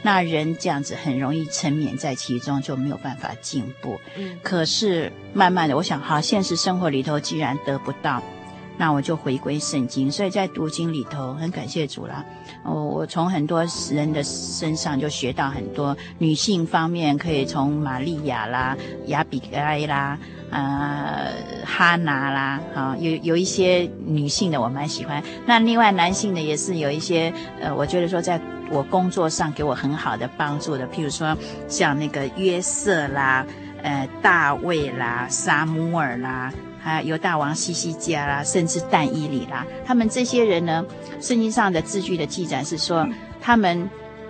Speaker 2: 那人这样子很容易沉湎在其中，就没有办法进步。嗯，可是慢慢的，我想，好，现实生活里头既然得不到，那我就回归圣经。所以在读经里头，很感谢主啦。我我从很多人的身上就学到很多女性方面，可以从玛利亚啦、亚比该啦、呃哈拿啦，啊，有有一些女性的我蛮喜欢。那另外男性的也是有一些，呃，我觉得说在。我工作上给我很好的帮助的，譬如说像那个约瑟啦，呃，大卫啦，撒母耳啦，还有犹大王西西家啦，甚至但以里啦，他们这些人呢，圣经上的字句的记载是说，他们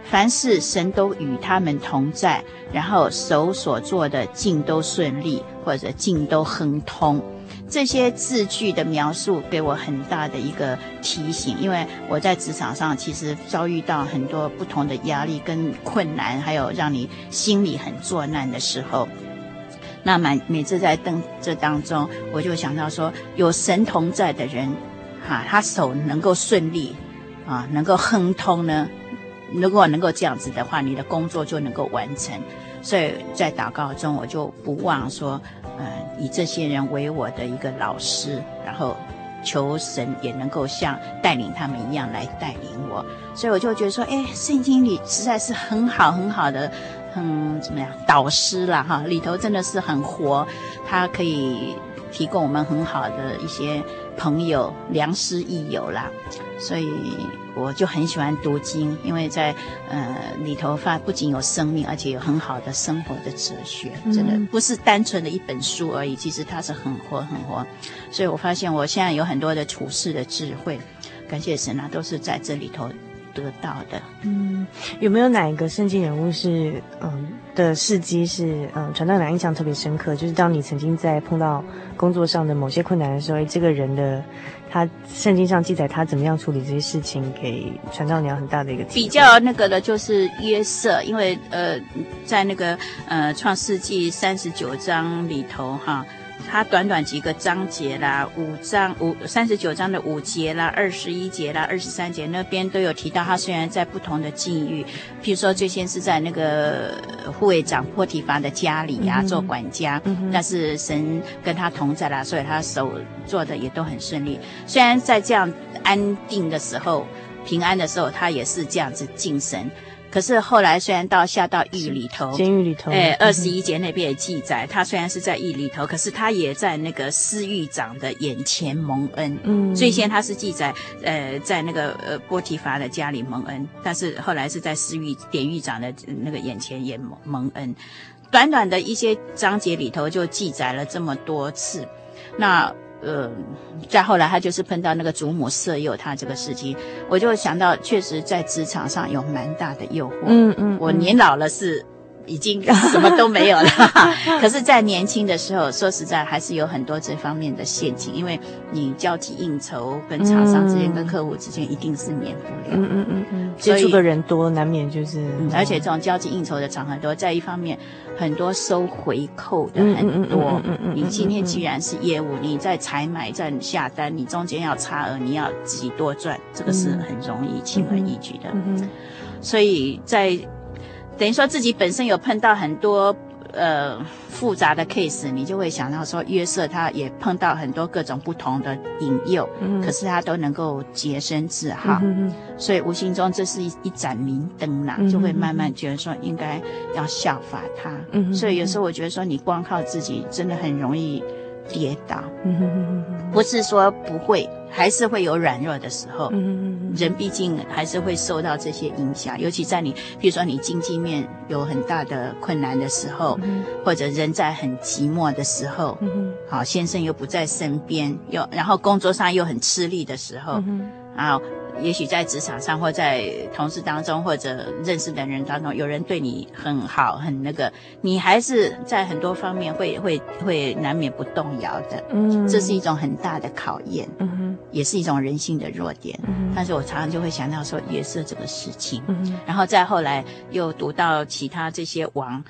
Speaker 2: 凡事神都与他们同在，然后手所做的尽都顺利，或者尽都亨通。这些字句的描述给我很大的一个提醒，因为我在职场上其实遭遇到很多不同的压力跟困难，还有让你心里很作难的时候。那每每次在登这当中，我就想到说，有神同在的人，哈，他手能够顺利，啊，能够亨通呢。如果能够这样子的话，你的工作就能够完成。所以在祷告中，我就不忘说。呃，以这些人为我的一个老师，然后求神也能够像带领他们一样来带领我，所以我就觉得说，哎，圣经里实在是很好很好的，嗯，怎么样，导师啦哈，里头真的是很活，他可以提供我们很好的一些朋友，良师益友啦，所以。我就很喜欢读经，因为在呃里头发不仅有生命，而且有很好的生活的哲学，真的不是单纯的一本书而已。其实它是很活很活，所以我发现我现在有很多的处世的智慧，感谢神啊，都是在这里头得到的。
Speaker 1: 嗯，有没有哪一个圣经人物是嗯的事迹是嗯传道人印象特别深刻？就是当你曾经在碰到工作上的某些困难的时候，哎，这个人的他圣经上记载他怎么样处理这些事情，给传道娘很大的一个
Speaker 2: 比较那个的就是约瑟，因为呃在那个呃创世纪三十九章里头哈。他短短几个章节啦，五章五三十九章的五节啦，二十一节啦，二十三节那边都有提到。他虽然在不同的境遇，譬如说最先是在那个护卫长波提乏的家里呀、啊嗯、做管家，嗯、但是神跟他同在啦，所以他手做的也都很顺利。虽然在这样安定的时候、平安的时候，他也是这样子敬神。可是后来，虽然到下到狱里头，
Speaker 1: 监狱里头，
Speaker 2: 哎，二十一节那边也记载，他虽然是在狱里头，可是他也在那个司狱长的眼前蒙恩。嗯，最先他是记载，呃，在那个呃波提乏的家里蒙恩，但是后来是在司狱典狱长的那个眼前也蒙蒙恩。短短的一些章节里头就记载了这么多次，那。呃，再后来，他就是碰到那个祖母色诱他这个事情，我就想到，确实在职场上有蛮大的诱惑。嗯嗯，嗯，我年老了是。已经什么都没有了，可是，在年轻的时候，说实在，还是有很多这方面的陷阱，因为你交际应酬，跟厂商之间、跟客户之间，一定是免不了。
Speaker 1: 嗯嗯嗯嗯，接触的人多，难免就是。
Speaker 2: 而且这种交际应酬的场合多，在一方面，很多收回扣的很多。嗯嗯，你今天既然是业务，你在采买、在下单，你中间要差额，你要自己多赚，这个是很容易轻而易举的。嗯，所以在。等于说自己本身有碰到很多呃复杂的 case，你就会想到说约瑟他也碰到很多各种不同的引诱，嗯，可是他都能够洁身自好，嗯，所以无形中这是一一盏明灯啦，就会慢慢觉得说应该要效法他，嗯，所以有时候我觉得说你光靠自己真的很容易跌倒，嗯，不是说不会。还是会有软弱的时候，嗯，人毕竟还是会受到这些影响，尤其在你，比如说你经济面有很大的困难的时候，嗯，或者人在很寂寞的时候，嗯，好，先生又不在身边，又然后工作上又很吃力的时候，嗯，然后。也许在职场上，或在同事当中，或者认识的人当中，有人对你很好，很那个，你还是在很多方面会会会难免不动摇的。嗯，这是一种很大的考验，嗯哼，也是一种人性的弱点。嗯，但是我常常就会想到说，约瑟这个事情，嗯，然后再后来又读到其他这些王，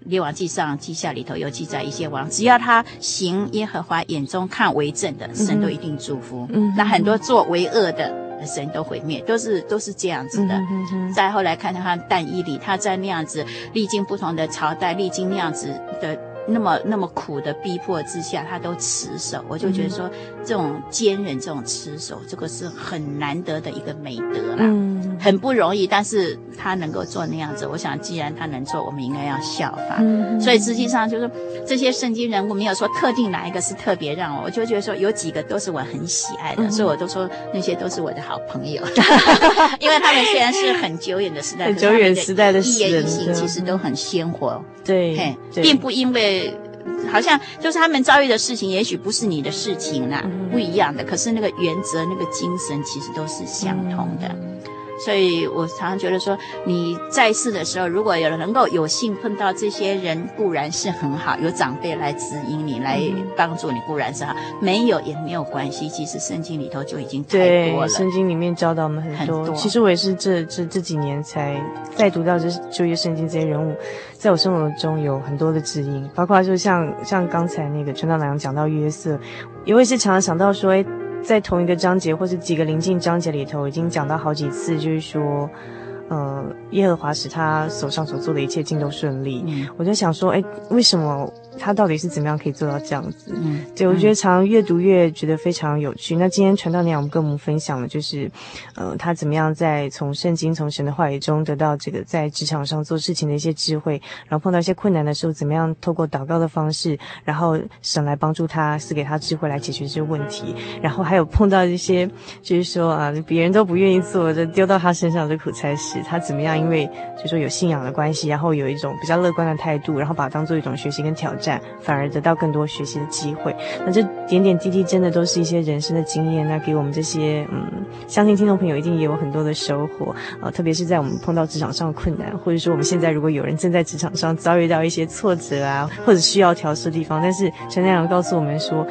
Speaker 2: 列王记上记下里头有记载一些王，只要他行耶和华眼中看为正的，神都一定祝福。嗯，那很多做为恶的。神都毁灭，都是都是这样子的。嗯、哼哼，再后来看到他但伊里，他在那样子历经不同的朝代，历经那样子的。那么那么苦的逼迫之下，他都持守，我就觉得说，这种坚韧，这种持守，这个是很难得的一个美德啦，嗯，很不容易。但是他能够做那样子，我想既然他能做，我们应该要效法。嗯，所以实际上就是这些圣经人物没有说特定哪一个是特别让我，我就觉得说有几个都是我很喜爱的，嗯、所以我都说那些都是我的好朋友，因为他们虽然是很久远的时代，很
Speaker 1: 久远时代的
Speaker 2: 一言一行其实都很鲜活，
Speaker 1: 对，
Speaker 2: 嘿，并不因为。好像就是他们遭遇的事情，也许不是你的事情啦，不一样的。可是那个原则、那个精神，其实都是相同的。所以我常常觉得说，你在世的时候，如果有人能够有幸碰到这些人，固然是很好；有长辈来指引你，来帮助你，固然是好。没有也没有关系。其实圣经里头就已经太多了。
Speaker 1: 圣经里面教导我们很多。很多。其实我也是这这这几年才再读到这旧约圣经这些人物，在我生活中有很多的指引，包括就像像刚才那个陈道娘讲到约瑟，也会是常常想到说，哎。在同一个章节，或是几个临近章节里头，已经讲到好几次，就是说，呃，耶和华使他手上所做的一切尽都顺利。嗯，我就想说，哎，为什么？他到底是怎么样可以做到这样子？嗯，对，我觉得常常越读越觉得非常有趣。嗯、那今天传道娘我们跟我们分享的就是，呃，他怎么样在从圣经、从神的话语中得到这个在职场上做事情的一些智慧，然后碰到一些困难的时候，怎么样透过祷告的方式，然后神来帮助他，赐给他智慧来解决这些问题。然后还有碰到一些，就是说啊，别人都不愿意做的，丢到他身上的苦差事，他怎么样？因为就是说有信仰的关系，然后有一种比较乐观的态度，然后把它当做一种学习跟挑战。
Speaker 2: 展，反而得到更多学习的机会。那这点点滴滴真的都是一些人生的经验，那给我们这些嗯，相信听众朋友一定也有很多的收获啊、呃，特别是在我们碰到职场上的困难，或者说我们现在如果有人正在职场上遭遇到一些挫折啊，或者需要调试的地方，但是陈亮阳告诉我们说。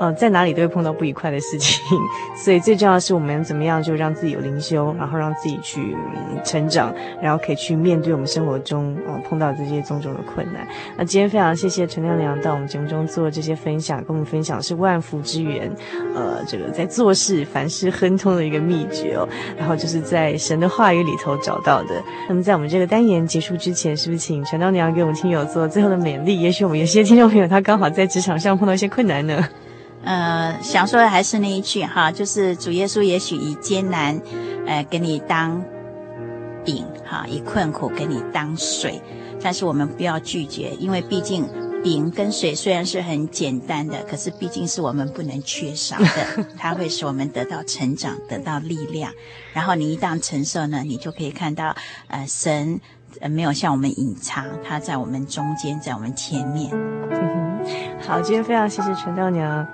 Speaker 2: 呃，在哪里都会碰到不愉快的事情，所以最重要的是我们怎么样就让自己有灵修，然后让自己去、成长，然后可以去面对我们生活中呃碰到这些种种的困难。那今天非常谢谢陈亮良到我们节目中做这些分享，跟我们分享是万福之源，呃，这个在做事凡事亨通的一个秘诀哦。然后就是在神的话语里头找到的。那么在我们这个单元结束之前，是不是请陈亮良给我们听友做最后的勉励？也许我们有些听众朋友他刚好在职场上碰到一些困难呢。
Speaker 3: 呃，想说的还是那一句哈，就是主耶稣也许以艰难，呃，给你当饼哈，以困苦给你当水，但是我们不要拒绝，因为毕竟饼跟水虽然是很简单的，可是毕竟是我们不能缺少的，它会使我们得到成长，得到力量。然后你一旦承受呢，你就可以看到，呃，神呃没有向我们隐藏，他在我们中间，在我们前面。
Speaker 2: 嗯哼，好，今天非常谢谢陈道娘。